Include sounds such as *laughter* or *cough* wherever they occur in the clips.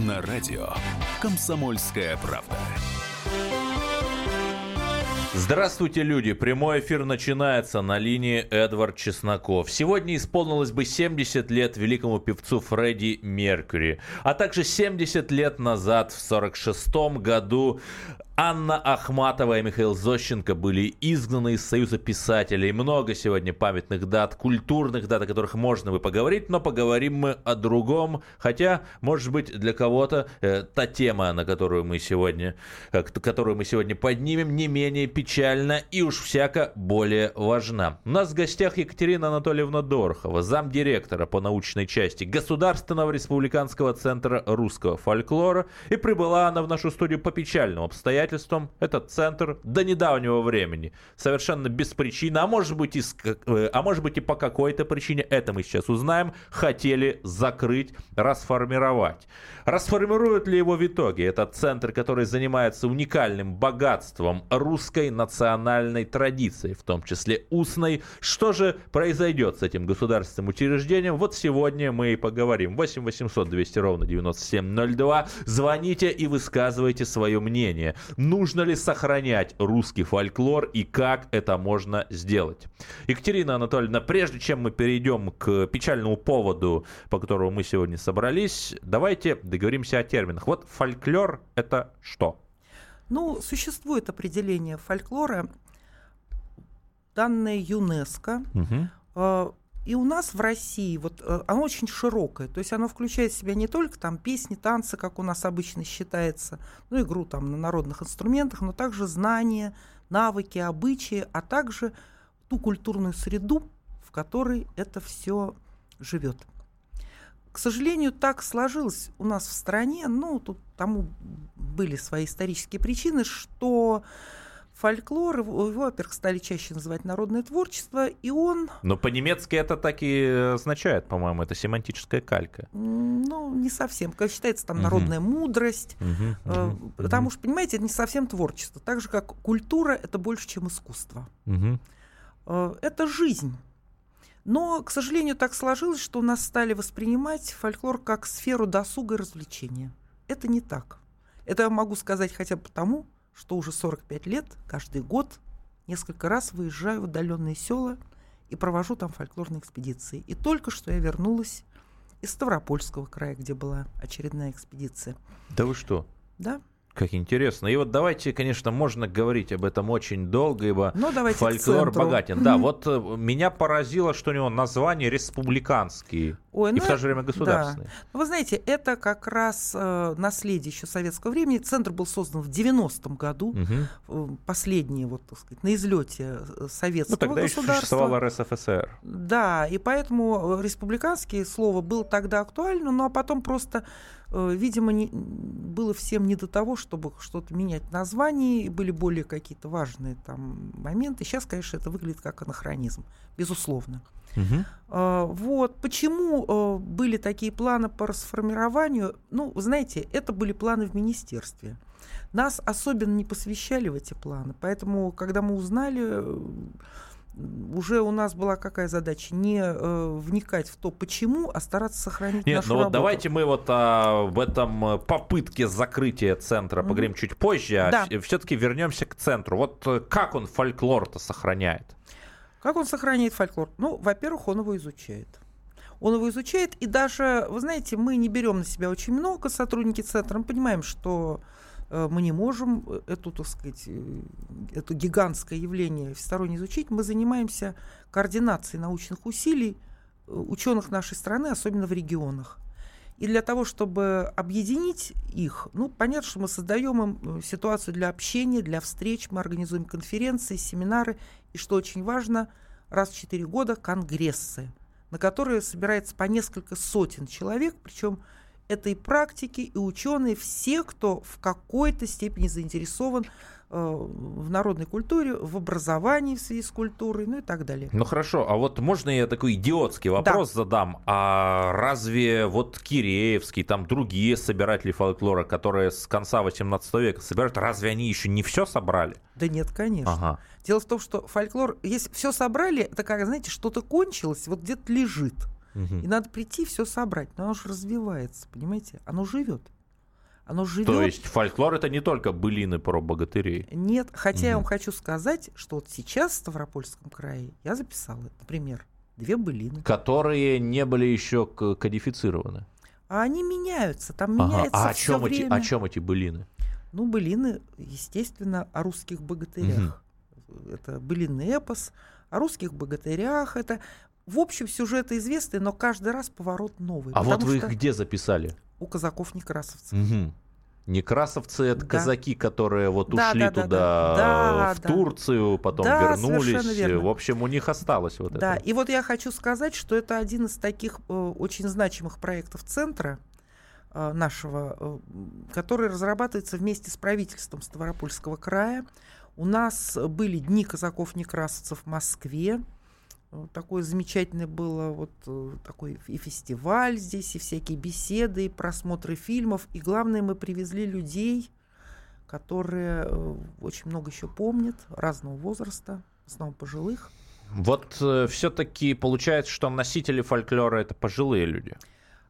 на радио «Комсомольская правда». Здравствуйте, люди! Прямой эфир начинается на линии Эдвард Чесноков. Сегодня исполнилось бы 70 лет великому певцу Фредди Меркьюри, а также 70 лет назад, в 46 году, Анна Ахматова и Михаил Зощенко были изгнаны из Союза писателей. Много сегодня памятных дат, культурных дат, о которых можно бы поговорить, но поговорим мы о другом. Хотя, может быть, для кого-то э, та тема, на которую мы сегодня, э, которую мы сегодня поднимем, не менее печальна и уж всяко более важна. У нас в гостях Екатерина Анатольевна Дорохова, замдиректора по научной части Государственного республиканского центра русского фольклора. И прибыла она в нашу студию по печальному обстоятельству обстоятельствам этот центр до недавнего времени совершенно без причины, а может быть и, э, а может быть и по какой-то причине, это мы сейчас узнаем, хотели закрыть, расформировать. Расформируют ли его в итоге этот центр, который занимается уникальным богатством русской национальной традиции, в том числе устной? Что же произойдет с этим государственным учреждением? Вот сегодня мы и поговорим. 8 800 200 ровно 9702. Звоните и высказывайте свое мнение. Нужно ли сохранять русский фольклор и как это можно сделать? Екатерина Анатольевна, прежде чем мы перейдем к печальному поводу, по которому мы сегодня собрались, давайте договоримся о терминах. Вот фольклор – это что? Ну, существует определение фольклора, данное ЮНЕСКО. Угу. И у нас в России вот э, оно очень широкое, то есть оно включает в себя не только там песни, танцы, как у нас обычно считается, ну игру там на народных инструментах, но также знания, навыки, обычаи, а также ту культурную среду, в которой это все живет. К сожалению, так сложилось у нас в стране, ну тут тому были свои исторические причины, что фольклор, его, во-первых, стали чаще называть народное творчество, и он... Но по-немецки это так и означает, по-моему, это семантическая калька. Ну, не совсем. Как считается, там, народная угу. мудрость. Угу, угу, потому угу. что, понимаете, это не совсем творчество. Так же, как культура, это больше, чем искусство. Угу. Это жизнь. Но, к сожалению, так сложилось, что у нас стали воспринимать фольклор как сферу досуга и развлечения. Это не так. Это я могу сказать хотя бы потому, что уже 45 лет, каждый год, несколько раз выезжаю в отдаленные села и провожу там фольклорные экспедиции. И только что я вернулась из Ставропольского края, где была очередная экспедиция. Да вы что? Да. Как интересно. И вот давайте, конечно, можно говорить об этом очень долго, ибо ну, фольклор богатен. Да, вот э, меня поразило, что у него название республиканские Ой, ну, и в то же время государственные. Да. Ну, вы знаете, это как раз э, наследие еще советского времени. Центр был создан в 90-м году, угу. последний, вот, так сказать, на излете э, советского ну, тогда государства. еще существовал РСФСР. Да, и поэтому республиканские слово было тогда актуально, ну а потом просто Э, видимо, не, было всем не до того, чтобы что-то менять название, были более какие-то важные там моменты. Сейчас, конечно, это выглядит как анахронизм, безусловно. Угу. Вот. Почему э, были такие планы по расформированию? Ну, знаете, это были планы в министерстве. Нас особенно не посвящали в эти планы. Поэтому, когда мы узнали, уже у нас была какая задача? Не э, вникать в то, почему, а стараться сохранить Нет, нашу ну вот давайте мы вот а, в этом э, попытке закрытия центра mm-hmm. поговорим чуть позже, а да. все-таки вернемся к центру. Вот э, как он фольклор-то сохраняет? Как он сохраняет фольклор? Ну, во-первых, он его изучает. Он его изучает, и даже, вы знаете, мы не берем на себя очень много сотрудники центра, мы понимаем, что Э, мы не можем э, эту, так сказать, э, это гигантское явление всесторонне изучить. Мы занимаемся координацией научных усилий ученых нашей страны, особенно в регионах. И для того, чтобы объединить их, ну, понятно, что мы создаем им ситуацию для общения, для встреч, мы организуем конференции, семинары, и, что очень важно, раз в четыре года конгрессы, на которые собирается по несколько сотен человек, причем это и практики, и ученые, все, кто в какой-то степени заинтересован в народной культуре, в образовании в связи с культурой, ну и так далее. Ну хорошо, а вот можно я такой идиотский вопрос да. задам? А разве вот Киреевский, там другие собиратели фольклора, которые с конца 18 века собирают, разве они еще не все собрали? Да нет, конечно. Ага. Дело в том, что фольклор, если все собрали, это как, знаете, что-то кончилось, вот где-то лежит. Угу. И надо прийти все собрать. Но оно же развивается, понимаете? Оно живет. Оно живет. То есть фольклор это не только былины про богатырей. Нет, хотя я Мгм. вам хочу сказать, что вот сейчас в Ставропольском крае я записала, например, две былины. Которые не были еще кодифицированы. А они меняются, там Ага. меняется А о чем, эти, время. о чем эти былины? Ну, былины, естественно, о русских богатырях. Это былинный эпос о русских богатырях. Это, в общем, сюжеты известные, но каждый раз поворот новый. А вот вы что их где записали? У казаков-некрасовцев. Мгм. Некрасовцы это Да. казаки, которые вот Да, ушли да, да, туда да. Да, в да. Турцию, потом Да, вернулись. В общем, у них осталось вот Да, это. и вот я хочу сказать, что это один из таких э, очень значимых проектов центра э, нашего, э, который разрабатывается вместе с правительством Ставропольского края. У нас были дни казаков-некрасовцев в Москве. Э, Такое замечательное было вот э, такой и фестиваль здесь, и всякие беседы, и просмотры фильмов. И главное, мы привезли людей, которые э, очень много еще помнят, разного возраста, в основном пожилых. Вот все-таки получается, что носители фольклора это пожилые люди.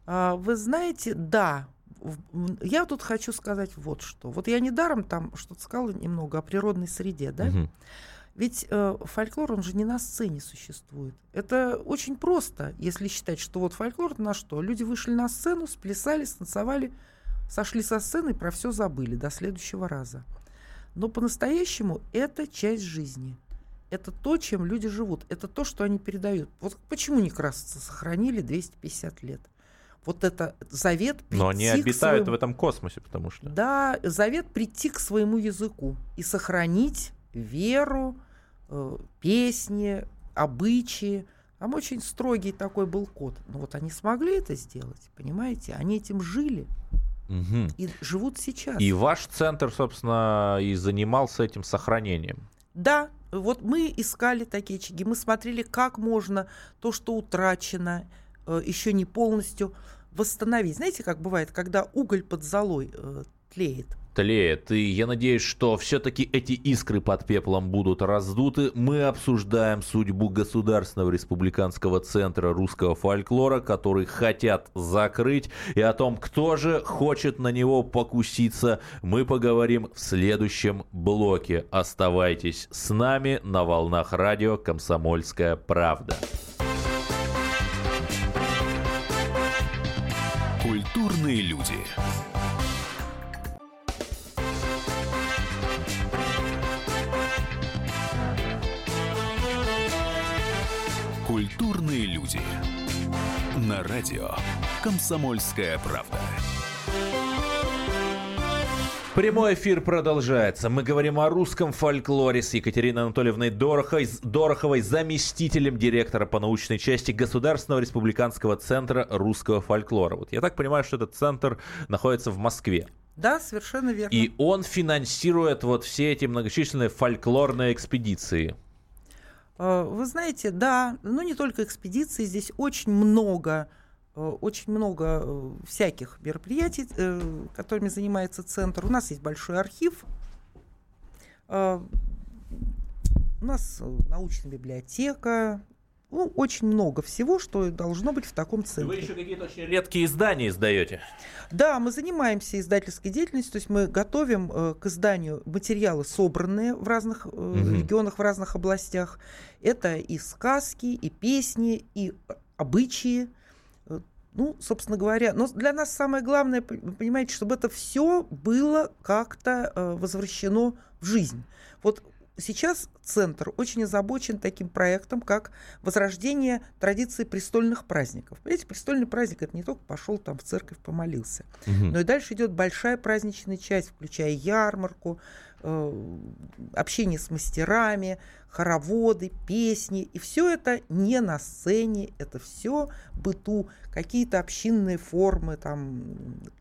А, Вы знаете, да. Я тут хочу сказать вот что. Вот я недаром там что-то сказала немного о природной среде, да? Мгм. Ведь э, фольклор, он же не на сцене существует. Это очень просто, если считать, что вот фольклор на что? Люди вышли на сцену, сплясали, станцевали, сошли со сцены и про все забыли до следующего раза. Но по-настоящему это часть жизни. Это то, чем люди живут. Это то, что они передают. Вот почему некрасовцы сохранили 250 лет? Вот это завет Но они обитают своему- в этом космосе, потому что. да, завет прийти к своему языку и сохранить веру, э, песни, обычаи. Там очень строгий такой был код. Но вот они смогли это сделать, понимаете? Они этим жили Мгм. и живут сейчас. И ваш центр, собственно, и занимался этим сохранением. Да, вот мы искали такие очаги, мы смотрели, как можно то, что утрачено, э, еще не полностью восстановить. Знаете, как бывает, когда уголь под золой э, тлеет? тлеет. И я надеюсь, что все-таки эти искры под пеплом будут раздуты. Мы обсуждаем судьбу Государственного республиканского центра русского фольклора, который хотят закрыть. И о том, кто же хочет на него покуситься, мы поговорим в следующем блоке. Оставайтесь с нами на волнах радио «Комсомольская правда». Культурные люди. Культурные люди. На радио «Комсомольская правда». Прямой эфир продолжается. Мы говорим о русском фольклоре с Екатериной Анатольевной Дороховой, Дороховой, заместителем директора по научной части Государственного республиканского центра русского фольклора. Вот я так понимаю, что этот центр находится в Москве. Да, совершенно верно. И он финансирует вот все эти многочисленные фольклорные экспедиции. Э, Вы знаете, да, ну не только экспедиции, здесь очень много, э, очень много э, всяких мероприятий, которыми занимается центр. У нас есть большой архив, у нас научная библиотека, ну, очень много всего, что должно быть в таком Вы центре. еще какие-то очень редкие издания издаете. Да, мы занимаемся издательской деятельностью, то есть мы готовим э, к изданию материалы, собранные в разных э, Мгм. регионах, в разных областях. Это и сказки, и песни, и обычаи. Э, Ну, собственно говоря, но для нас самое главное, вы понимаете, чтобы это все было как-то э, возвращено в жизнь. Вот сейчас центр очень озабочен таким проектом, как возрождение традиции престольных праздников. Понимаете, престольный праздник это не только пошел там в церковь помолился, Мгм. но и дальше идет большая праздничная часть, включая ярмарку, э, общение с мастерами, хороводы, песни. И все это не на сцене, это все быту, какие-то общинные формы, там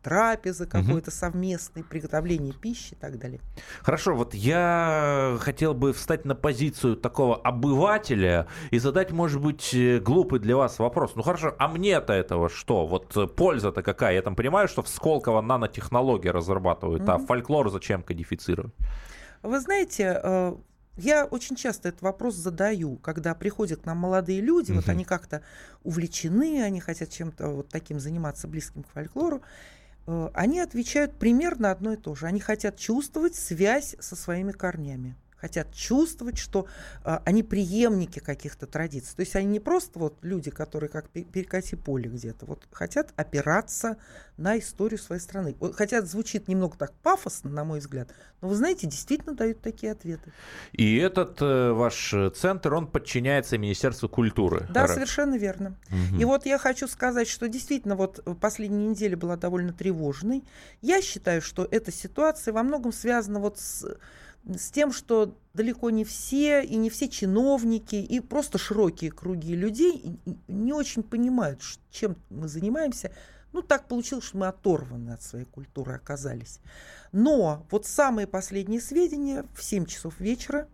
трапезы какой-то совместный, приготовление пищи и так далее. Хорошо, вот я хотел бы встать на позицию такого обывателя и задать, может быть, э, глупый для вас вопрос. Ну хорошо, а мне-то этого что? Вот э, польза-то какая? Я там понимаю, что в Сколково нанотехнологии разрабатывают, а Мгм. фольклор зачем кодифицировать? Вы знаете, э, я очень часто этот вопрос задаю, когда приходят к нам молодые люди, вот Мгм. они как-то увлечены, они хотят чем-то вот таким заниматься близким к фольклору. э, они отвечают примерно одно и то же. Они хотят чувствовать связь со своими корнями хотят чувствовать, что а, они преемники каких-то традиций. То есть они не просто вот люди, которые как перекати поле где-то, вот хотят опираться на историю своей страны. Вот, хотя звучит немного так пафосно, на мой взгляд, но вы знаете, действительно дают такие ответы. И этот э, ваш центр, он подчиняется Министерству культуры. Да, Ра... совершенно верно. Угу. И вот я хочу сказать, что действительно вот последняя неделя была довольно тревожной. Я считаю, что эта ситуация во многом связана вот с с тем, что далеко не все, и не все чиновники, и просто широкие круги людей не очень понимают, чем мы занимаемся. Ну, так получилось, что мы оторваны от своей культуры оказались. Но вот самые последние сведения в 7 часов вечера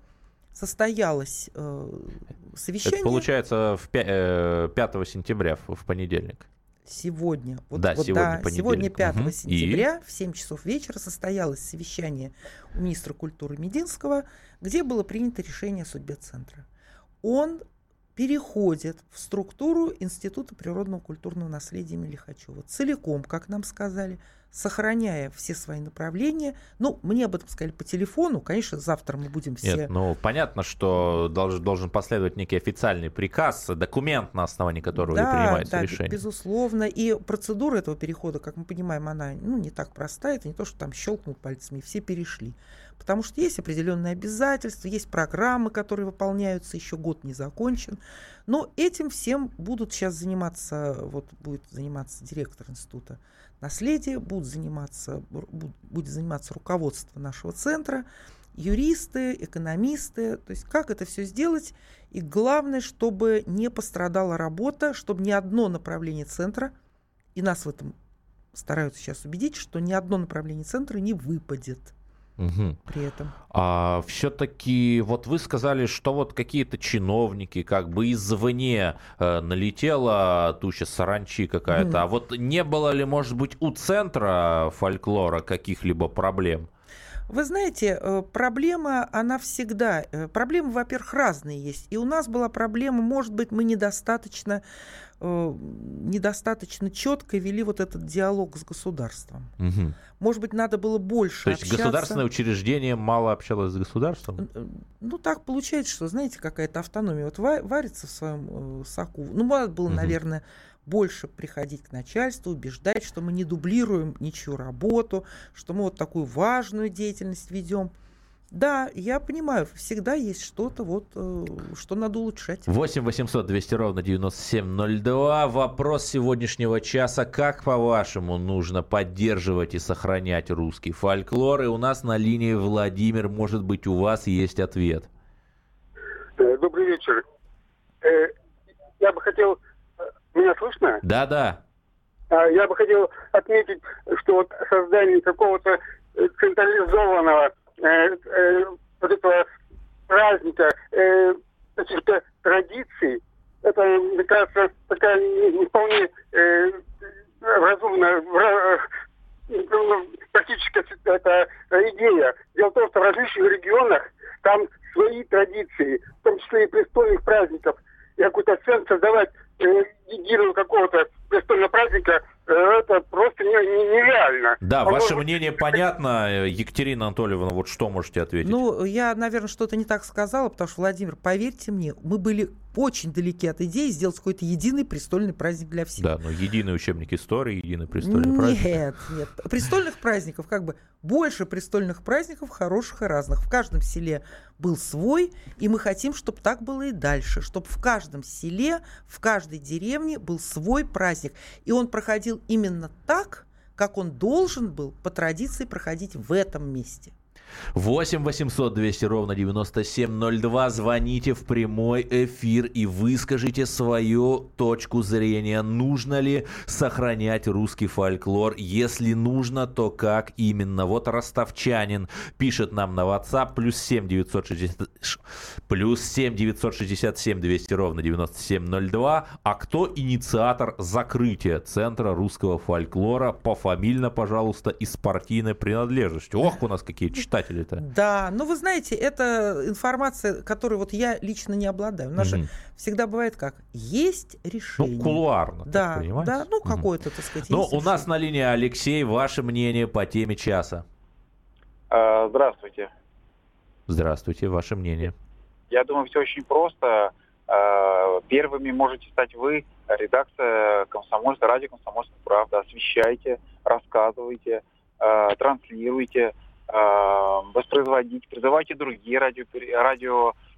состоялось э, совещание. Это получается в 5, э, 5 сентября, в, в понедельник. Сегодня, вот, да, вот, сегодня, да, сегодня 5 угу. сентября И? в 7 часов вечера состоялось совещание у министра культуры Мединского, где было принято решение о судьбе центра. Он переходит в структуру Института природного культурного наследия имени Лихачева. Целиком, как нам сказали, сохраняя все свои направления. Ну, мне об этом сказали по телефону. Конечно, завтра мы будем все... Нет, ну, понятно, что должен, должен последовать некий официальный приказ, документ, на основании которого да, принимается да, решение. безусловно. И процедура этого перехода, как мы понимаем, она ну, не так простая. Это не то, что там щелкнул пальцами, и все перешли. Потому что есть определенные обязательства, есть программы, которые выполняются, еще год не закончен. Но этим всем будут сейчас заниматься, вот будет заниматься директор института наследия, будут заниматься, будет заниматься руководство нашего центра, юристы, экономисты, то есть как это все сделать. И главное, чтобы не пострадала работа, чтобы ни одно направление центра, и нас в этом стараются сейчас убедить, что ни одно направление центра не выпадет угу. при этом. А все-таки вот вы сказали, что вот какие-то чиновники как бы извне э, налетела туча саранчи какая-то. Угу. А вот не было ли, может быть, у центра фольклора каких-либо проблем? Вы знаете, э, проблема, она всегда... Э, проблемы, во-первых, разные есть. И у нас была проблема, может быть, мы недостаточно Э, недостаточно четко вели вот этот диалог с государством. Угу. Может быть, надо было больше То есть общаться. государственное учреждение мало общалось с государством? Ну, так получается, что, знаете, какая-то автономия вот варится в своем соку. Ну, надо было, угу. наверное, больше приходить к начальству, убеждать, что мы не дублируем ничью работу, что мы вот такую важную деятельность ведем. Да, я понимаю, всегда есть что-то, вот, э, что надо улучшать. 8 800 200 ровно 9702. Вопрос сегодняшнего часа. Как, по-вашему, нужно поддерживать и сохранять русский фольклор? И у нас на линии Владимир. Может быть, у вас есть ответ. Э, добрый вечер. Э, я бы хотел... Меня слышно? Да, да. Я бы хотел отметить, что вот создание какого-то централизованного Э, э, вот этого праздника, э, каких-то традиций, это, мне кажется, такая не вполне э, разумная, ну, практически это идея. Дело в том, что в различных регионах там свои традиции, в том числе и престольных праздников, и какой-то центр создавать э, единого какого-то престольного праздника – это просто не, не, нереально. Да, а ваше мнение понятно. Екатерина Анатольевна, вот что можете ответить? Ну, я, наверное, что-то не так сказала, потому что, Владимир, поверьте мне, мы были очень далеки от идеи сделать какой-то единый престольный праздник для всех. Да, но единый учебник истории, единый престольный нет, праздник. Нет, нет. Престольных праздников, как бы больше престольных праздников, хороших и разных. В каждом селе был свой, и мы хотим, чтобы так было и дальше, чтобы в каждом селе, в каждой деревне был свой праздник. И он проходил именно так, как он должен был по традиции проходить в этом месте. 8 800 200 ровно 9702. Звоните в прямой эфир и выскажите свою точку зрения. Нужно ли сохранять русский фольклор? Если нужно, то как именно? Вот ростовчанин пишет нам на WhatsApp плюс 7 960, плюс 7 967 200 ровно 9702. А кто инициатор закрытия Центра русского фольклора? Пофамильно, пожалуйста, и с партийной принадлежностью. Ох, у нас какие читатели читатели-то. Да, но вы знаете, это информация, которой вот я лично не обладаю. У нас же всегда бывает как? Есть решение. Ну, кулуарно, так Да, понимаете? да, ну какое-то, так сказать. Ну, у нас на линии Алексей. Ваше мнение по теме часа. Э, Здравствуйте. Здравствуйте, ваше мнение. Я думаю, все очень просто. Э, Первыми можете стать вы, редакция Комсомольска, радио Комсомольская правда. Освещайте, рассказывайте, э, транслируйте, э, воспроизводите, призывайте другие радио,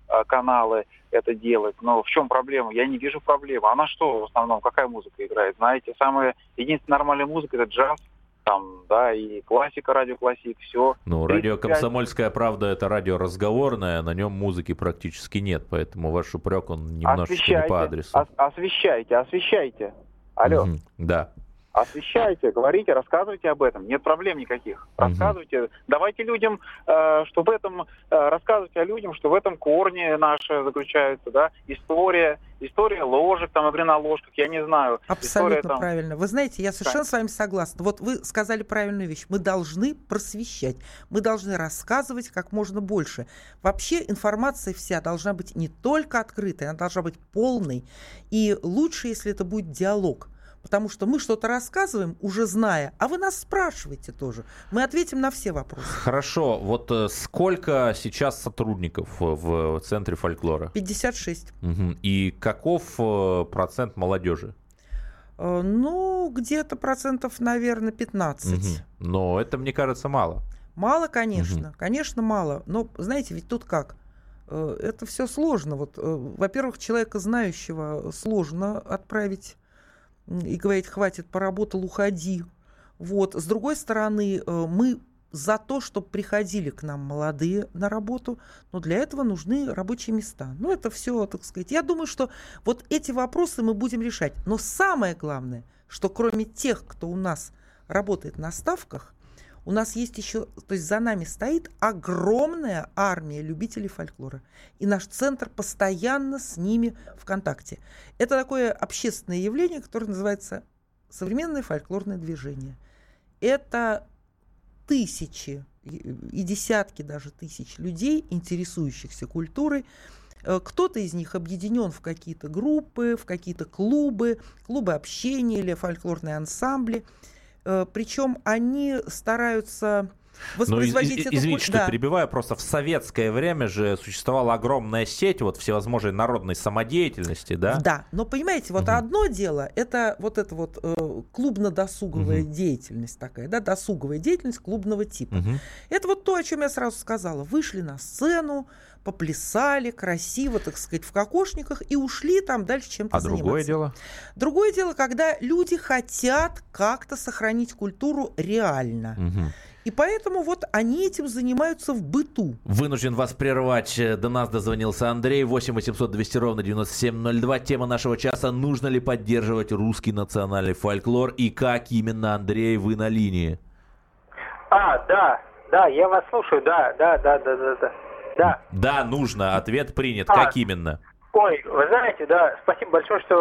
радиоканалы это делать. Но в чем проблема? Я не вижу проблемы. Она что в основном? Какая музыка играет? Знаете, самая единственная нормальная музыка это джаз, там, да, и классика, радиоклассик, все. Ну, радио 35. «Комсомольская правда» — это радио разговорное, на нем музыки практически нет, поэтому ваш упрек, он немножечко не по адресу. ос- освещайте, освещайте. Алло, Мгм, Да. Освещайте, говорите, рассказывайте об этом. Нет проблем никаких. Рассказывайте. Давайте людям, э, что в этом, э, рассказывайте о людям, что в этом корне наше заключается, да, история, история ложек, там, игры на ложках, я не знаю. Абсолютно История, там, правильно. Вы знаете, я совершенно с вами согласна. Вот вы сказали правильную вещь. Мы должны просвещать. Мы должны рассказывать как можно больше. Вообще информация вся должна быть не только открытой, она должна быть полной. И лучше, если это будет диалог. Потому что мы что-то рассказываем, уже зная, а вы нас спрашиваете тоже. Мы ответим на все вопросы. Хорошо, вот э, сколько сейчас сотрудников в, Центре фольклора? 56. Мгм. И каков э, процент молодежи? Э, Ну, где-то процентов, наверное, 15. Мгм. Но это, мне кажется, мало. Мало, конечно, конечно, мало. Но знаете, ведь тут как? Это все сложно. Вот, во-первых, человека знающего сложно отправить и говорить, хватит, поработал, уходи. Вот. С другой стороны, э, мы за то, чтобы приходили к нам молодые на работу, но для этого нужны рабочие места. Ну, это все, так сказать. Я думаю, что вот эти вопросы мы будем решать. Но самое главное, что кроме тех, кто у нас работает на ставках, у нас есть еще, то есть за нами стоит огромная армия любителей фольклора. И наш центр постоянно с ними в контакте. Это такое общественное явление, которое называется современное фольклорное движение. Это тысячи и десятки даже тысяч людей, интересующихся культурой. Э, Кто-то из них объединен в какие-то группы, в какие-то клубы, клубы общения или фольклорные ансамбли. Э, Причем они стараются Ну, из- воспроизводить из- эту извините, что Да. перебиваю, просто в советское время же существовала огромная сеть вот всевозможной народной самодеятельности, да? Да, но понимаете, вот Мгм. одно дело это вот это вот э, клубно-досуговая Мгм. деятельность такая, да, досуговая деятельность клубного типа. Мгм. Это вот то, о чем я сразу сказала. Вышли на сцену, поплясали красиво, так сказать, в кокошниках и ушли там дальше чем-то А заниматься. другое дело? Другое дело, когда люди хотят как-то сохранить культуру реально. Мгм. И поэтому вот они этим занимаются в быту. Вынужден вас прервать. Э, До нас дозвонился Андрей. 8 800 200 ровно 9702. Тема нашего часа. Нужно ли поддерживать русский национальный фольклор? И как именно, Андрей, вы на линии? А, да, да, я вас слушаю, да, да, да, да, да, да. Да. Да, нужно. Ответ принят. А. Как именно? Ой, вы знаете, да, спасибо большое, что,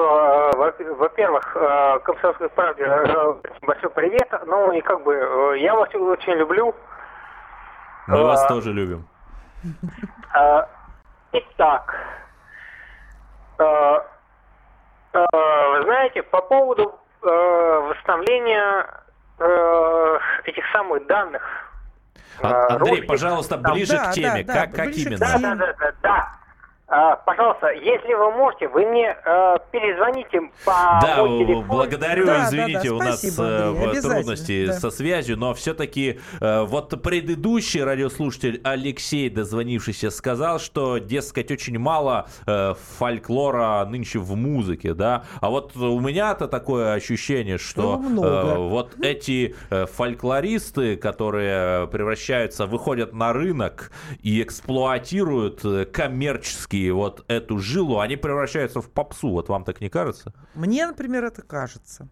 э, во- во-первых, э, Комсомольской правде э, большой привет. Ну и как бы я вас очень люблю. Мы вас А. тоже любим. Э, Итак, э, вы знаете, по поводу восстановления этих самых данных. А- Андрей, пожалуйста, ближе да, к теме. да, как да, как ближе именно? Да, да, да, да, да. А, пожалуйста, если вы можете, вы мне э, перезвоните по Да, благодарю, Да, да, извините, да, у нас спасибо, э, Андрей, трудности да. со связью, но все-таки вот предыдущий радиослушатель Алексей, дозвонившийся, сказал, что, дескать, очень мало э, фольклора нынче в музыке, да, а вот у меня-то такое ощущение, что э, вот эти э, фольклористы, которые превращаются, выходят на рынок и эксплуатируют э, коммерчески вот эту жилу, они превращаются в попсу, вот вам так не кажется? Мне, например, это кажется.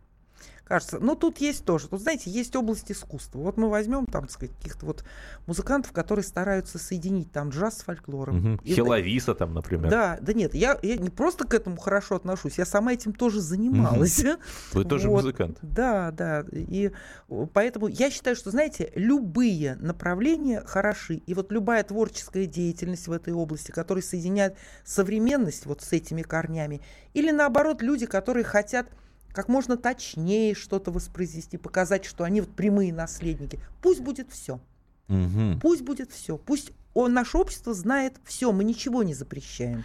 Кажется. Но тут есть тоже. Тут, знаете, есть область искусства. Вот мы возьмем там, так сказать, каких-то вот музыкантов, которые стараются соединить там джаз с фольклором. Мгм. И- Хиловиса там, например. Да, да нет, я, я не просто к этому хорошо отношусь, я сама этим тоже занималась. Вы *laughs* тоже Вот. музыкант. Да, да. И поэтому я считаю, что, знаете, любые направления хороши. И вот любая творческая деятельность в этой области, которая соединяет современность вот с этими корнями, или наоборот, люди, которые хотят как можно точнее что-то воспроизвести, показать, что они вот прямые наследники. Пусть будет все. Мгм. Пусть будет все. Пусть о, наше общество знает все. Мы ничего не запрещаем.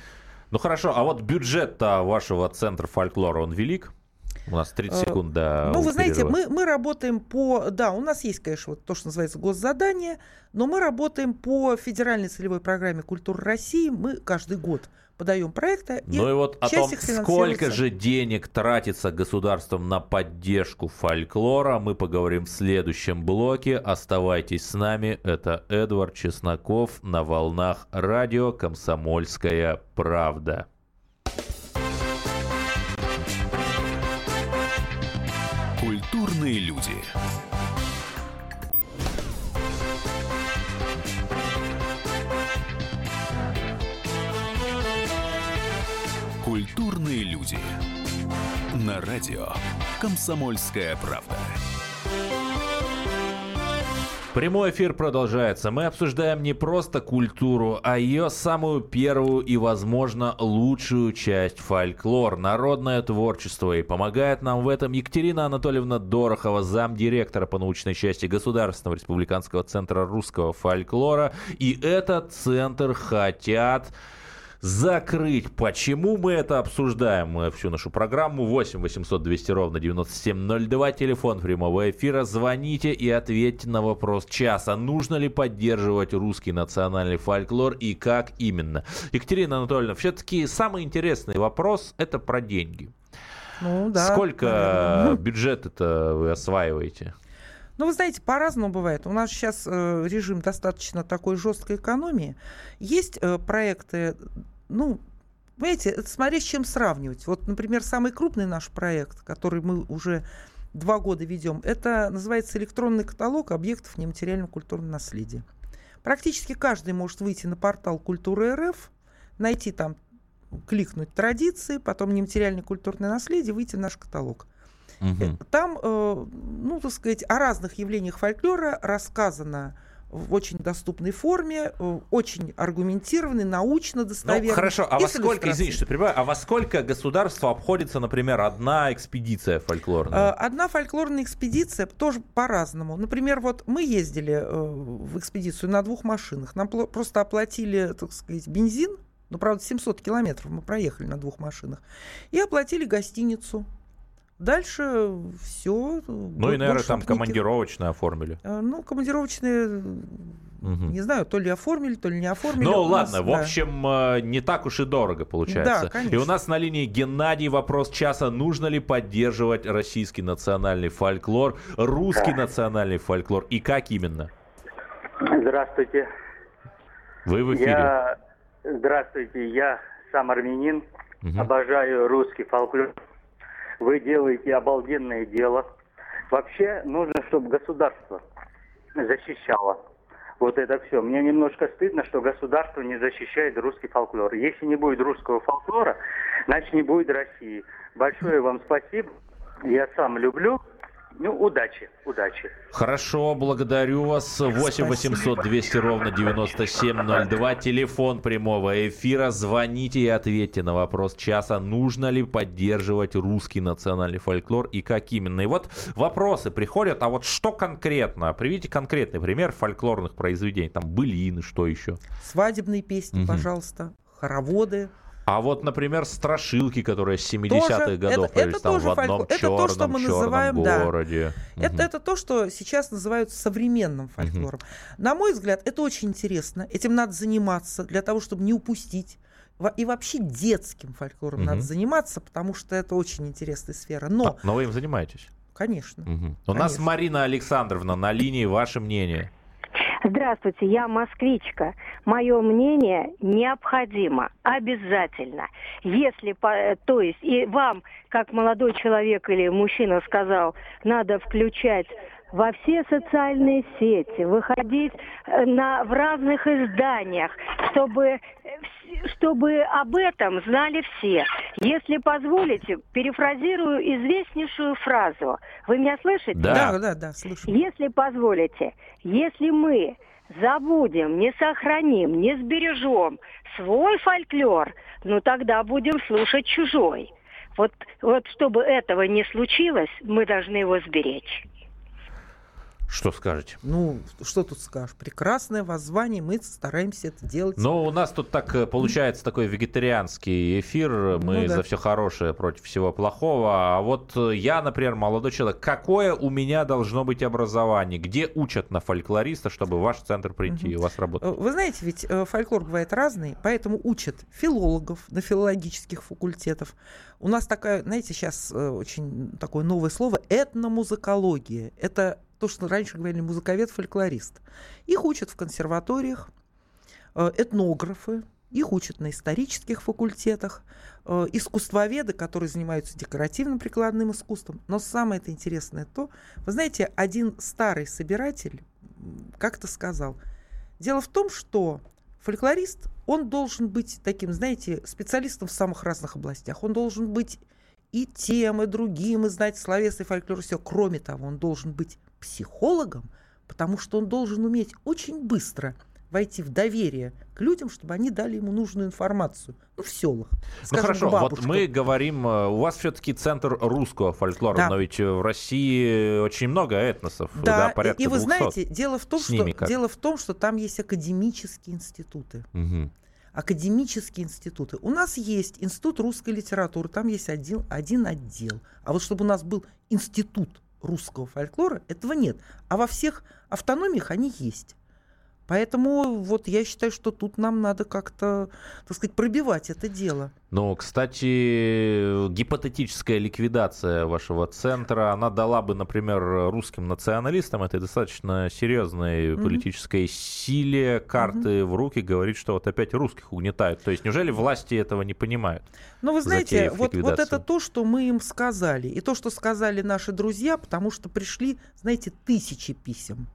Ну хорошо, а вот бюджет-то вашего центра фольклора, он велик? У нас 30 Э, секунд до Ну, вы знаете, мы, мы работаем по... Да, у нас есть, конечно, вот то, что называется госзадание, но мы работаем по федеральной целевой программе «Культура России». Мы каждый год подаем проекты. Ну и вот о том, их сколько же денег тратится государством на поддержку фольклора, мы поговорим в следующем блоке. Оставайтесь с нами. Это Эдвард Чесноков на волнах радио «Комсомольская правда». Культурные люди. Культурные люди. На радио Комсомольская правда. Прямой эфир продолжается. Мы обсуждаем не просто культуру, а ее самую первую и, возможно, лучшую часть фольклор, народное творчество. И помогает нам в этом Екатерина Анатольевна Дорохова, замдиректора по научной части Государственного республиканского центра русского фольклора. И этот центр хотят закрыть. Почему мы это обсуждаем всю нашу программу? 8 800 200 ровно 9702, телефон прямого эфира. Звоните и ответьте на вопрос часа. Нужно ли поддерживать русский национальный фольклор и как именно? Екатерина Анатольевна, все-таки самый интересный вопрос – это про деньги. Ну, да, Сколько бюджет это вы осваиваете? Ну, вы знаете, по-разному бывает. У нас сейчас э, режим достаточно такой жесткой экономии. Есть э, проекты, ну, понимаете, это с чем сравнивать. Вот, например, самый крупный наш проект, который мы уже два года ведем, это называется электронный каталог объектов нематериального культурного наследия. Практически каждый может выйти на портал Культуры РФ, найти там, кликнуть традиции, потом нематериальное культурное наследие, выйти в наш каталог. Мгм. Там, э, ну, так сказать, о разных явлениях фольклора рассказано в очень доступной форме, э, очень аргументированной, научно достоверной. Ну, хорошо, а во сколько, извините, что перебиваю, а во сколько государство обходится, например, одна экспедиция фольклорная? Одна фольклорная экспедиция тоже по-разному. Например, вот мы ездили в экспедицию на двух машинах. Нам просто оплатили, так сказать, бензин. Ну, правда, 700 километров мы проехали на двух машинах. И оплатили гостиницу. Дальше все. Ну и, наверное, там командировочно оформили. Э, Ну, командировочные, Мгм. не знаю, то ли оформили, то ли не оформили. Ну У нас, ладно, в да. общем, э, не так уж и дорого получается. Да, конечно. И у нас на линии Геннадий вопрос часа. Нужно ли поддерживать российский национальный фольклор, русский национальный фольклор и как именно? Здравствуйте. Вы в эфире. Я... Здравствуйте, я сам армянин, Мгм. обожаю русский фольклор. Вы делаете обалденное дело. Вообще нужно, чтобы государство защищало вот это все. Мне немножко стыдно, что государство не защищает русский фольклор. Если не будет русского фольклора, значит не будет России. Большое вам спасибо. Я сам люблю. Ну, удачи, удачи. Хорошо, благодарю вас. 8 800 200 ровно 9702. Телефон прямого эфира. Звоните и ответьте на вопрос часа. Нужно ли поддерживать русский национальный фольклор и как именно? И вот вопросы приходят, а вот что конкретно? Приведите конкретный пример фольклорных произведений. Там былины, что еще? Свадебные песни, Мгм. пожалуйста, хороводы. А вот, например, страшилки, которые с 70-х Тоже, годов это- появились это там в тоже одном фольклор. Это то, что черном, мы черном называем, да. городе. Это, Мгм. это то, что сейчас называют современным фольклором. На мой взгляд, это очень интересно. Этим надо заниматься для того, чтобы не упустить. И вообще детским фольклором надо Мгм. заниматься, потому что это очень интересная сфера. Но, А, но вы им занимаетесь? конечно. Мгм. У нас Конечно. Марина Александровна на линии. Ваше мнение? Здравствуйте, я москвичка. Мое мнение необходимо, обязательно. Если, то есть, и вам, как молодой человек или мужчина сказал, надо включать во все социальные сети, выходить э, на, в разных изданиях, чтобы, э, чтобы об этом знали все. Если позволите, перефразирую известнейшую фразу. Вы меня слышите? Да, да, да, да слышу. Если позволите, если мы забудем, не сохраним, не сбережем свой фольклор, ну тогда будем слушать чужой. Вот, вот чтобы этого не случилось, мы должны его сберечь. Что скажете? Ну, что тут скажешь? Прекрасное воззвание, мы стараемся это делать. Но у нас тут так э, получается такой вегетарианский эфир, мы ну, да. за все хорошее против всего плохого. А вот э, я, например, молодой человек, какое у меня должно быть образование? Где учат на фольклориста, чтобы в ваш центр прийти угу. и у вас работать? Э, вы знаете, ведь фольклор бывает разный, поэтому учат филологов на филологических факультетах. У нас такая, знаете, сейчас очень такое новое слово этномузыкология. Это то, что раньше говорили музыковед-фольклорист. Их учат в консерваториях, э, этнографы, их учат на исторических факультетах, э, искусствоведы, которые занимаются декоративным прикладным искусством. Но самое это интересное то, вы знаете, один старый собиратель как-то сказал, дело в том, что фольклорист, он должен быть таким, знаете, специалистом в самых разных областях. Он должен быть и тем, и другим, и знать словесный фольклор, все. Кроме того, он должен быть психологом, потому что он должен уметь очень быстро войти в доверие к людям, чтобы они дали ему нужную информацию. Ну, в селах. Скажем, ну хорошо, вот мы говорим, э, у вас все-таки центр русского фольклора, да. но ведь в России очень много этносов, да, да порядка и, и вы 200. знаете, дело в том, что дело в том, что там есть академические институты. Угу. Академические институты. У нас есть институт русской литературы, там есть один, один отдел. А вот чтобы у нас был институт русского фольклора, этого нет. А во всех автономиях они есть. Поэтому вот я считаю, что тут нам надо как-то, так сказать, пробивать это дело. Ну, кстати, гипотетическая ликвидация вашего центра, она дала бы, например, русским националистам этой достаточно серьезной mm-hmm. политической силе карты mm-hmm. в руки говорить, что вот опять русских угнетают. То есть неужели власти этого не понимают? Ну, вы знаете, вот, вот это то, что мы им сказали, и то, что сказали наши друзья, потому что пришли, знаете, тысячи писем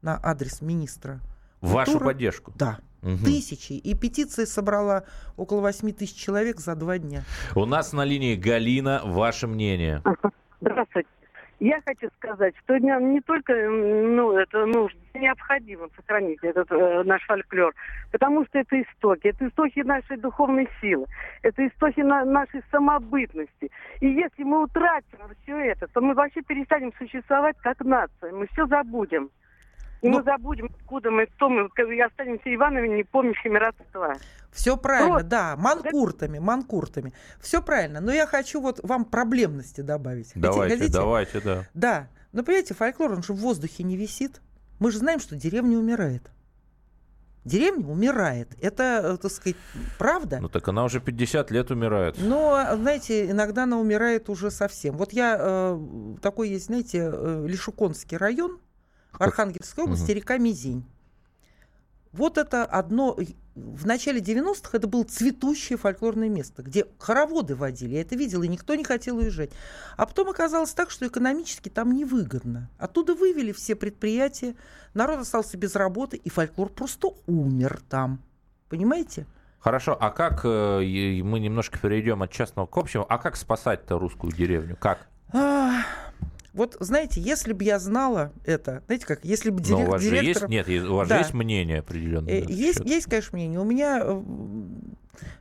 на адрес министра Вашу культуры. поддержку? Да. Угу. Тысячи. И петиция собрала около 8 тысяч человек за два дня. У нас на линии Галина. Ваше мнение? Здравствуйте. Я хочу сказать, что не, не только ну, это нужно, необходимо сохранить этот э, наш фольклор, потому что это истоки, это истоки нашей духовной силы, это истоки на, нашей самобытности. И если мы утратим все это, то мы вообще перестанем существовать как нация, мы все забудем. И ну, мы забудем, откуда мы, кто мы, и останемся Ивановыми, не помнящими родства. Все правильно, вот. да, манкуртами, манкуртами. Все правильно. Но я хочу вот вам проблемности добавить. Давайте, Хотите? давайте, да. Да. Но понимаете, фольклор, он же в воздухе не висит. Мы же знаем, что деревня умирает. Деревня умирает. Это, э, так сказать, правда. Ну так она уже 50 лет умирает. Но, знаете, иногда она умирает уже совсем. Вот я, э, такой есть, знаете, э, Лишуконский район, Архангельской области, угу. река Мизень. Вот это одно... В начале 90-х это было цветущее фольклорное место, где хороводы водили. Я это видела, и никто не хотел уезжать. А потом оказалось так, что экономически там невыгодно. Оттуда вывели все предприятия, народ остался без работы, и фольклор просто умер там. Понимаете? Хорошо, а как, э, мы немножко перейдем от частного к общему, а как спасать-то русскую деревню? Как? Вот, знаете, если бы я знала это, знаете как, если бы дирек, Но у вас директор... Же есть, нет, у вас да. же есть мнение определенное. Э, есть, есть, конечно, мнение. У меня, э,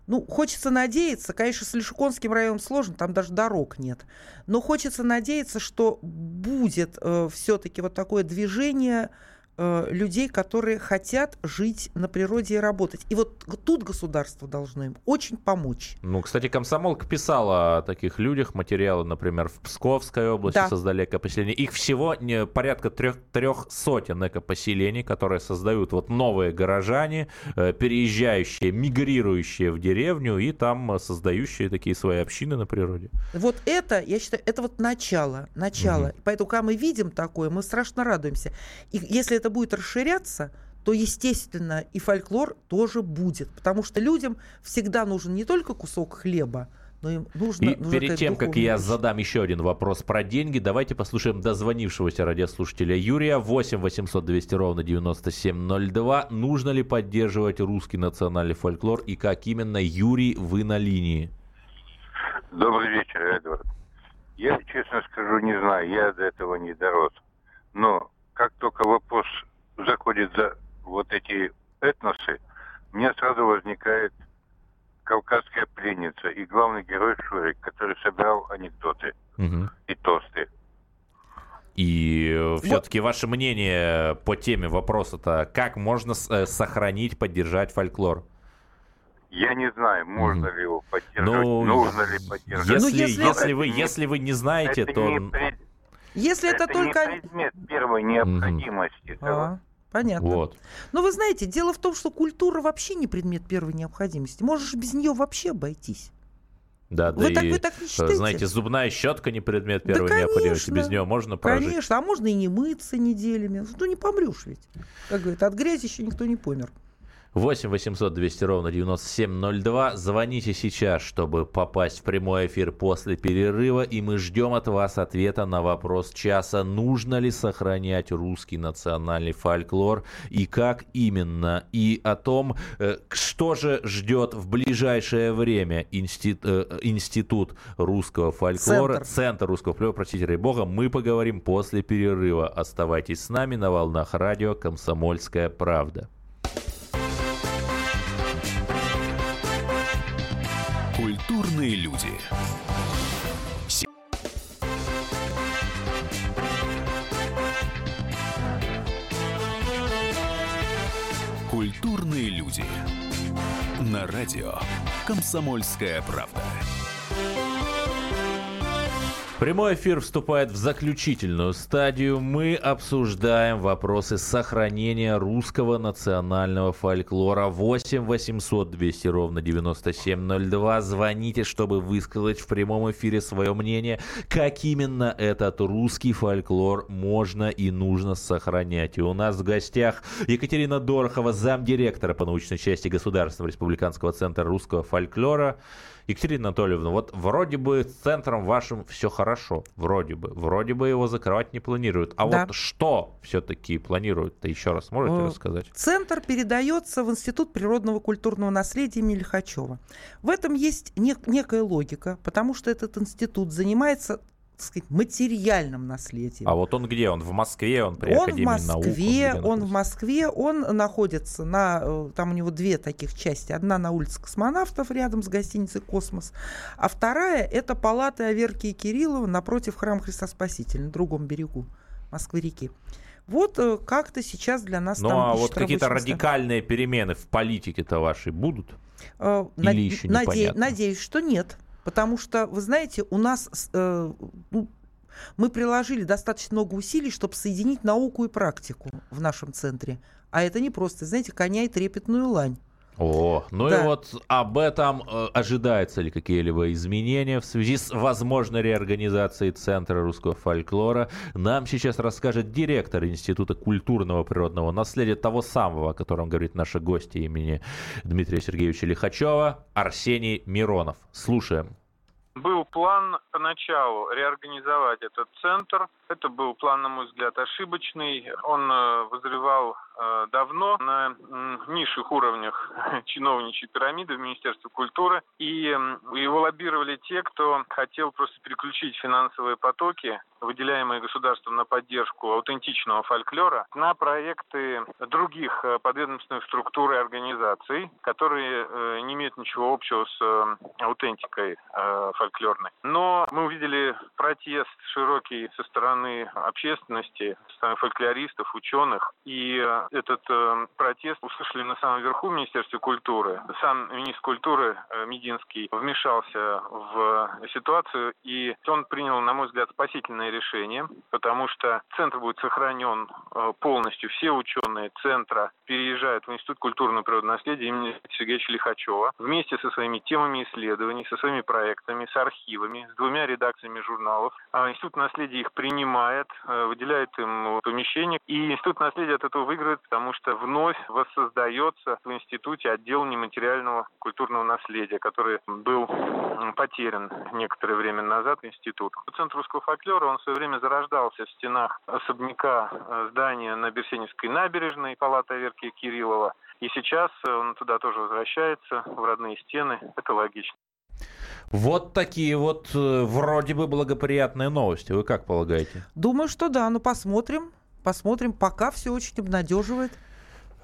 ну, хочется надеяться, конечно, с Лешуконским районом сложно, там даже дорог нет. Но хочется надеяться, что будет э, все-таки вот такое движение Э, людей, которые хотят жить на природе и работать. И вот тут государство должно им очень помочь. Ну, кстати, комсомолка писала о таких людях материалы, например, в Псковской области да. создали экопоселение. Их всего не, порядка трех, трех сотен экопоселений, которые создают вот новые горожане, э, переезжающие, мигрирующие в деревню и там создающие такие свои общины на природе. Вот это, я считаю, это вот начало, начало. Угу. Поэтому, когда мы видим такое, мы страшно радуемся. И если это это будет расширяться, то, естественно, и фольклор тоже будет. Потому что людям всегда нужен не только кусок хлеба, но им нужно... И нужна перед тем, как я вещь. задам еще один вопрос про деньги, давайте послушаем дозвонившегося радиослушателя Юрия. 8 800 200 ровно 9702. Нужно ли поддерживать русский национальный фольклор и как именно, Юрий, вы на линии? Добрый вечер, Эдвард. Я, честно скажу, не знаю, я до этого не дорос. Но как только вопрос заходит за вот эти этносы, у меня сразу возникает кавказская пленница и главный герой Шурик, который собирал анекдоты Мгм. и тосты. И все-таки ваше мнение по теме вопроса-то, как можно с- э, сохранить, поддержать фольклор? Я не знаю, можно ли его поддерживать, Ну, нужно ли поддерживать. Если, Ну, если если, это вы, не- если вы не знаете, это то... не пред- Если это, это только... не предмет первой необходимости. А, понятно. Вот. Но вы знаете, дело в том, что культура вообще не предмет первой необходимости. Можешь без нее вообще обойтись. Да, Вы да так- и, вы так не э, считаете? знаете, зубная щетка не предмет Да, первой необходимости. Без нее можно прожить. Конечно, а можно и не мыться неделями. Ну не помрешь ведь. Как говорят, от грязи еще никто не помер. 8 800 200 ровно 9702. Звоните сейчас, чтобы попасть в прямой эфир после перерыва. И мы ждем от вас ответа на вопрос часа. Нужно ли сохранять русский национальный фольклор и как именно? И о том, э, что же ждет в ближайшее время инстит- э, Институт русского фольклора. Центр. Центр русского фольклора, простите, ради бога. Мы поговорим после перерыва. Оставайтесь с нами на волнах радио «Комсомольская правда». Культурные люди. Культурные люди. На радио «Комсомольская правда». Прямой эфир вступает в заключительную стадию. Мы обсуждаем вопросы сохранения русского национального фольклора. 8 800 200 ровно 9702. Звоните, чтобы высказать в прямом эфире свое мнение, как именно этот русский фольклор можно и нужно сохранять. И у нас в гостях Екатерина Дорохова, замдиректора по научной части Государственного республиканского центра русского фольклора. Екатерина Анатольевна, вот вроде бы с центром вашим все хорошо, вроде бы, вроде бы его закрывать не планируют. А Да. вот что все-таки планируют-то еще раз можете Э, рассказать? Центр передается в Институт природного культурного наследия имени Лихачева. В этом есть нек- некая логика, потому что этот институт занимается так сказать, материальным наследием. А вот он где? Он в Москве, он при он в Академии наук? Москве, где он в находится? Москве, он находится на, э, там у него две таких части. Одна на улице космонавтов рядом с гостиницей «Космос», а вторая – это палаты Аверки и Кириллова напротив храма Христа Спасителя на другом берегу Москвы-реки. Вот э, как-то сейчас для нас Ну а вот какие-то места. радикальные перемены в политике-то вашей будут? Э, Или над- еще наде- непонятно? Надеюсь, что нет. Потому что, вы знаете, у нас э, ну, мы приложили достаточно много усилий, чтобы соединить науку и практику в нашем центре. А это не просто, знаете, коня и трепетную лань. О, ну и Да. вот об этом э, ожидаются ли какие-либо изменения в связи с возможной реорганизацией Центра русского фольклора. Нам сейчас расскажет директор Института культурного природного наследия, того самого, о котором говорит наша гостья имени Дмитрия Сергеевича Лихачева, Арсений Миронов. Слушаем. Был план поначалу реорганизовать этот центр. Это был план, на мой взгляд, ошибочный. Он э, вызревал э, давно на низших уровнях *laughs* чиновничьей пирамиды в Министерстве культуры. И его лоббировали те, кто хотел просто переключить финансовые потоки, выделяемые государством на поддержку аутентичного фольклора, на проекты других э, подведомственных структур и организаций, которые э, не имеют ничего общего с э, аутентикой э, фольклорной. Но мы увидели протест широкий со стороны общественности, со стороны фольклористов, ученых, и э, этот э, протест услышали на самом верху в Министерстве культуры. Сам министр культуры э, Мединский вмешался в ситуацию, и он принял, на мой взгляд, спасительное решение, потому что центр будет сохранен э, полностью. Все ученые центра переезжают в Институт культурного природного наследия имени Сергеевича Лихачева вместе со своими темами исследований, со своими проектами, с архивами, с двумя редакциями журналов. А Институт наследия их принимает, э, выделяет им помещение, и Институт наследия от этого выигрывает происходит, потому что вновь воссоздается в институте отдел нематериального культурного наследия, который был потерян некоторое время назад институтом. Центр русского фольклора, он в свое время зарождался в стенах особняка э, здания на Берсеневской набережной, палата Верки Кириллова. И сейчас он туда тоже возвращается, в родные стены. Это логично. Вот такие вот э, вроде бы благоприятные новости. Вы как полагаете? Думаю, что да. Ну, посмотрим. Посмотрим. Пока все очень обнадеживает.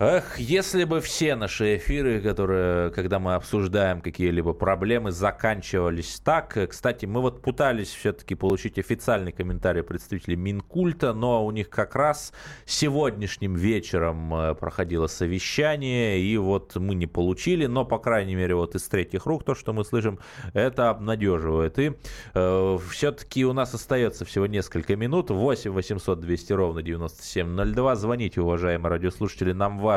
Эх, если бы все наши эфиры, которые, когда мы обсуждаем какие-либо проблемы, заканчивались так. Кстати, мы вот пытались все-таки получить официальный комментарий представителей Минкульта, но у них как раз сегодняшним вечером э, проходило совещание, и вот мы не получили, но, по крайней мере, вот из третьих рук то, что мы слышим, это обнадеживает. И э, все-таки у нас остается всего несколько минут. 8 800 200 ровно 9702. Звоните, уважаемые радиослушатели, нам важно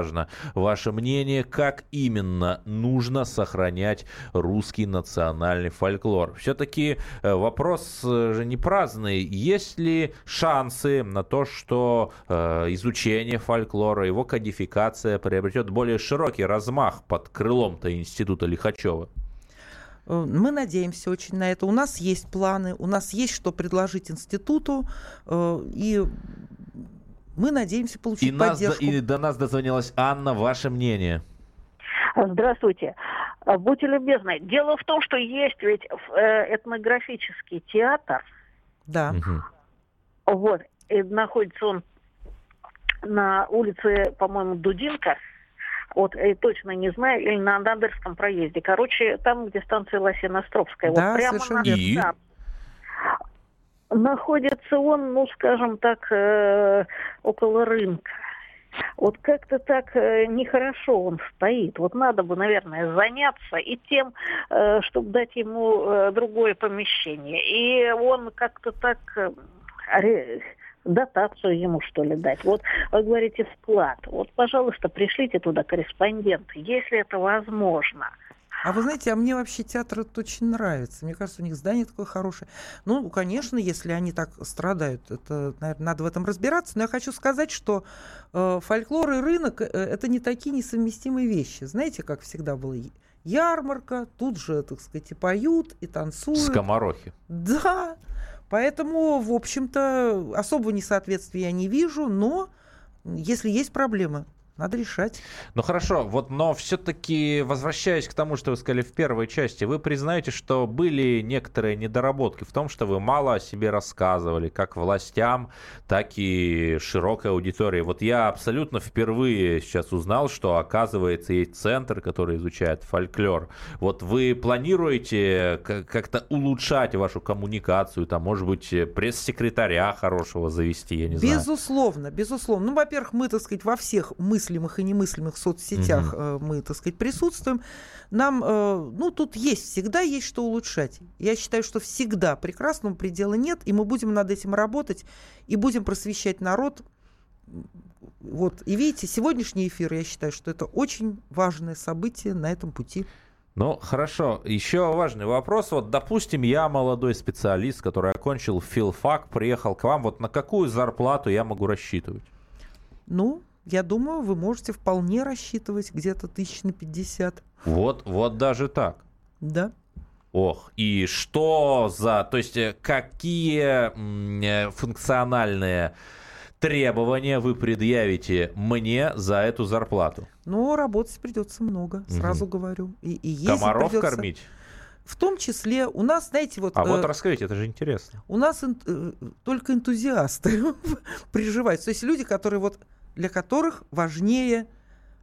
ваше мнение, как именно нужно сохранять русский национальный фольклор. Все-таки э, вопрос э, же не праздный. Есть ли шансы на то, что э, изучение фольклора, его кодификация приобретет более широкий размах под крылом-то института Лихачева? Мы надеемся очень на это. У нас есть планы, у нас есть что предложить институту, и мы надеемся получить и поддержку. Нас, и до нас дозвонилась Анна. Ваше мнение? Здравствуйте. Будьте любезны. Дело в том, что есть ведь э, этнографический театр. Да. Угу. Вот. И находится он на улице, по-моему, Дудинка. Вот, и точно не знаю, или на Надырском проезде. Короче, там, где станция Лосиностровская. Да, вот прямо совершенно на верно. Находится он, ну, скажем так, э, около рынка. Вот как-то так э, нехорошо он стоит. Вот надо бы, наверное, заняться и тем, э, чтобы дать ему другое помещение. И он как-то так дотацию ему, что ли, дать. Вот вы говорите вклад. Вот, пожалуйста, пришлите туда корреспондента, если это возможно. А вы знаете, а мне вообще театр это очень нравится. Мне кажется, у них здание такое хорошее. Ну, конечно, если они так страдают, это, наверное, надо в этом разбираться. Но я хочу сказать, что э, фольклор и рынок э, это не такие несовместимые вещи. Знаете, как всегда было ярмарка, тут же, так сказать, и поют, и танцуют. Скоморохи. Да. Поэтому, в общем-то, особого несоответствия я не вижу, но если есть проблемы, надо решать. Ну хорошо, вот, но все-таки возвращаясь к тому, что вы сказали в первой части, вы признаете, что были некоторые недоработки в том, что вы мало о себе рассказывали, как властям, так и широкой аудитории. Вот я абсолютно впервые сейчас узнал, что оказывается есть центр, который изучает фольклор. Вот вы планируете как-то улучшать вашу коммуникацию, там, может быть, пресс-секретаря хорошего завести, я не безусловно, знаю. Безусловно, безусловно. Ну, во-первых, мы, так сказать, во всех мыслях мыслимых и немыслимых соцсетях угу. мы, так сказать, присутствуем. Нам, э, ну, тут есть, всегда есть что улучшать. Я считаю, что всегда прекрасного предела нет, и мы будем над этим работать, и будем просвещать народ. Вот, и видите, сегодняшний эфир, я считаю, что это очень важное событие на этом пути. Ну, хорошо. Еще важный вопрос. Вот, допустим, я молодой специалист, который окончил филфак, приехал к вам. Вот на какую зарплату я могу рассчитывать? Ну, я думаю, вы можете вполне рассчитывать где-то тысяч на 50. Вот, вот даже так. Да. Ох, и что за, то есть э, какие э, функциональные требования вы предъявите мне за эту зарплату? Ну, работать придется много, сразу угу. говорю. И, и Комаров придется... кормить? В том числе у нас, знаете, вот... А э, вот расскажите, это же интересно. У нас эн- э, только энтузиасты *laughs* приживаются. То есть люди, которые вот для которых важнее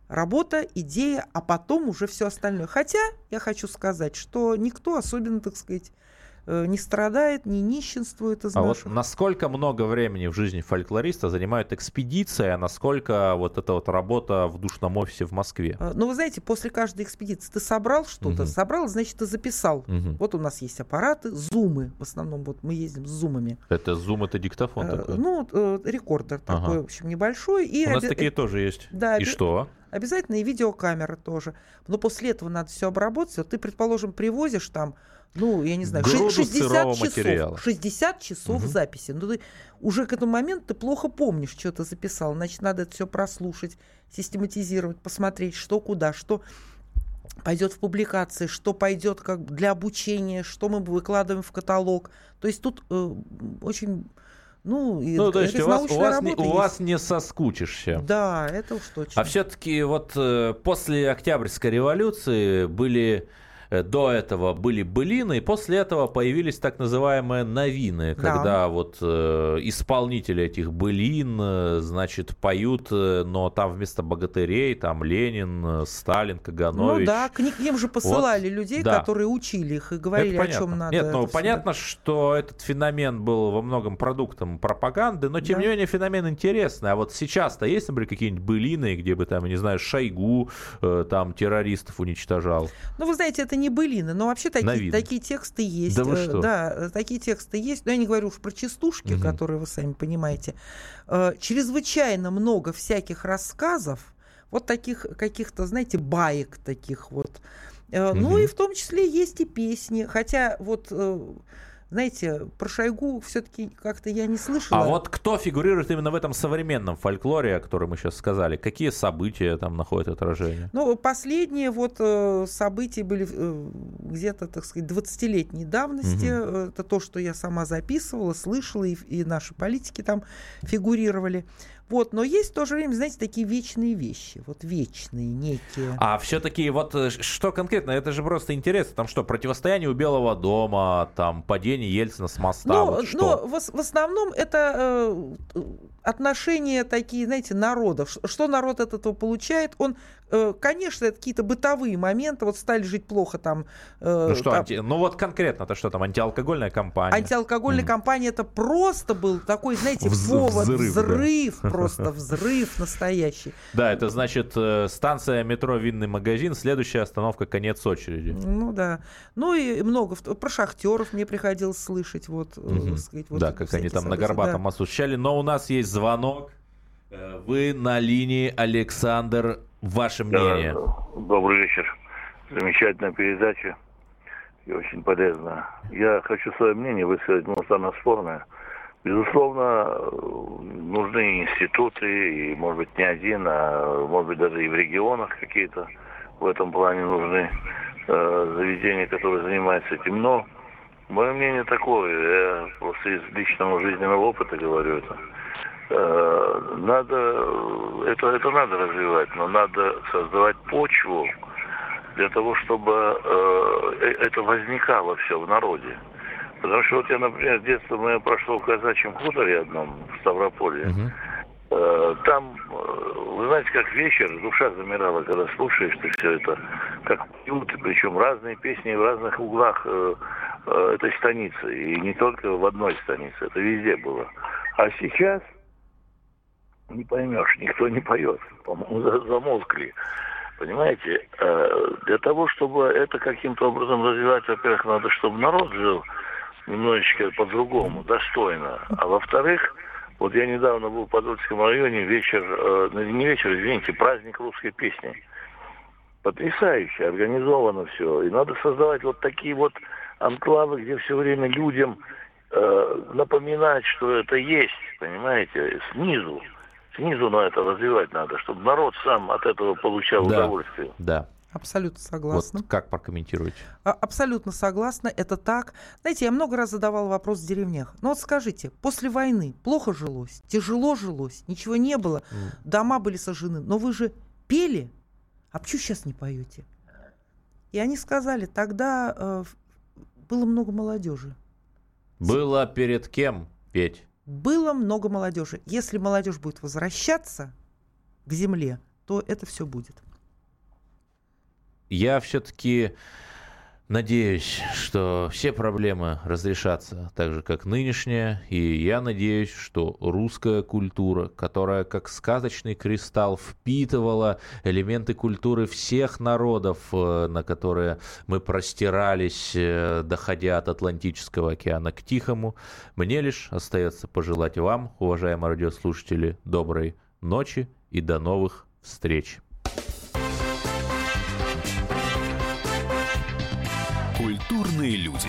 работа, идея, а потом уже все остальное. Хотя я хочу сказать, что никто особенно, так сказать, не страдает, не нищенствует из а наших. вот насколько много времени в жизни фольклориста занимают экспедиции, а насколько вот эта вот работа в душном офисе в Москве? А, ну, вы знаете, после каждой экспедиции ты собрал что-то, угу. собрал, значит, ты записал. Угу. Вот у нас есть аппараты, зумы, в основном вот мы ездим с зумами. Это зум, это диктофон а, такой? Ну, э, рекордер ага. такой, в общем, небольшой. И у нас обе... такие тоже есть. Да, и что? Обязательно и видеокамера тоже. Но после этого надо все обработать. Вот ты, предположим, привозишь там, ну, я не знаю, Груду 60 сырого часов. материала. 60 часов Мгм. записи. Ну, ты уже к этому моменту ты плохо помнишь, что ты записал. Значит, надо это все прослушать, систематизировать, посмотреть, что куда, что пойдет в публикации, что пойдет как для обучения, что мы выкладываем в каталог. То есть тут э, очень, ну, и Ну, то есть у вас, у, вас не, у вас не соскучишься. Да, это уж точно. А все-таки вот э, после Октябрьской революции были до этого были былины, и после этого появились так называемые новины, Да. когда вот э, исполнители этих былин, э, значит, поют, э, но там вместо богатырей там Ленин, э, Сталин, Ну Каганович. да, к ним, же посылали людей, да. которые учили их и говорили, о чем надо. Нет, ну понятно, что этот феномен был во многом продуктом пропаганды, но тем Да. не менее феномен интересный. А вот сейчас-то есть, например, какие-нибудь былины, где бы там, не знаю, Шойгу э, там террористов уничтожал? Ну, вы знаете, это не былины, но вообще такие, такие тексты есть. Да вы Э, что? Да, э, такие тексты есть. Но я не говорю уж про частушки, Мгм. которые вы сами понимаете. Э, Чрезвычайно много всяких рассказов, вот таких каких-то, знаете, баек таких вот. Э, Ну и в том числе есть и песни. Хотя вот, знаете, про Шойгу все-таки как-то я не слышала. А вот кто фигурирует именно в этом современном фольклоре, о котором мы сейчас сказали? Какие события там находят отражение? Ну, последние вот э, события были э, где-то, так сказать, 20-летней давности. Э, Это то, что я сама записывала, слышала, и, и наши политики там фигурировали. Вот, но есть в то же время, знаете, такие вечные вещи, вот вечные некие. А все-таки вот э, что конкретно? Это же просто интересно. Там что, противостояние у Белого дома, там падение Ельцина с моста, Но, вот но что? в, ос- в основном это э, отношения такие, знаете, народов. Что народ от этого получает? Он, конечно, это какие-то бытовые моменты. Вот стали жить плохо там. э, Ну что, там, анти- ну вот конкретно-то что там, антиалкогольная кампания? Антиалкогольная Мгм. компания это просто был такой, знаете, Вз- повод, взрыв, взрыв, да. *laughs* просто взрыв настоящий. Да, это значит э, станция метро «Винный магазин», следующая остановка «Конец очереди». Ну да. Ну и много. Про шахтеров мне приходилось слышать. Вот, э, Мгм. сказать, вот да, как они там на события, Горбатом да. встречали. Но у нас есть звонок. Э, Вы на линии, Александр. Ваше мнение? Добрый вечер. Замечательная передача и очень полезная. Я хочу свое мнение высказать, но оно спорное. Безусловно, нужны институты, и, может быть, не один, а может быть, даже и в регионах какие-то в этом плане нужны э, заведения, которые занимаются этим. Но мое мнение такое, я просто из личного жизненного опыта говорю это. Надо, это, это надо развивать, но надо создавать почву для того, чтобы э, э, это возникало все в народе. Потому что вот я, например, детство мое прошло в казачьем хуторе одном, в Ставрополе. Э, Там, вы знаете, как вечер, душа замирала, когда слушаешь ты все это, как поют, причем разные песни в разных углах э, э, этой станицы. И не только в одной станице, это везде было. А сейчас не поймешь, никто не поет. По-моему, за- замолкли. Понимаете, Э, для того, чтобы это каким-то образом развивать, во-первых, надо, чтобы народ жил немножечко по-другому, достойно. А во-вторых, вот я недавно был в Подольском районе, вечер, э, ну, не вечер, извините, праздник русской песни. Потрясающе, организовано все. И надо создавать вот такие вот анклавы, где все время людям э, напоминать, что это есть, понимаете, снизу. Снизу на это развивать надо, чтобы народ сам от этого получал Да. удовольствие. Да. Абсолютно согласна. Вот как прокомментируете? А- Абсолютно согласна, это так. Знаете, я много раз задавала вопрос в деревнях. Ну вот скажите, после войны плохо жилось, тяжело жилось, ничего не было, дома были сожжены, но вы же пели, а почему сейчас не поете? И они сказали, тогда э, было много молодежи. Было перед кем петь? Было много молодежи. Если молодежь будет возвращаться к земле, то это все будет. Я все-таки надеюсь, что все проблемы разрешатся так же, как нынешняя. И я надеюсь, что русская культура, которая как сказочный кристалл впитывала элементы культуры всех народов, э, на которые мы простирались, э, доходя от Атлантического океана к Тихому, мне лишь остается пожелать вам, уважаемые радиослушатели, доброй ночи и до новых встреч. Культурные люди.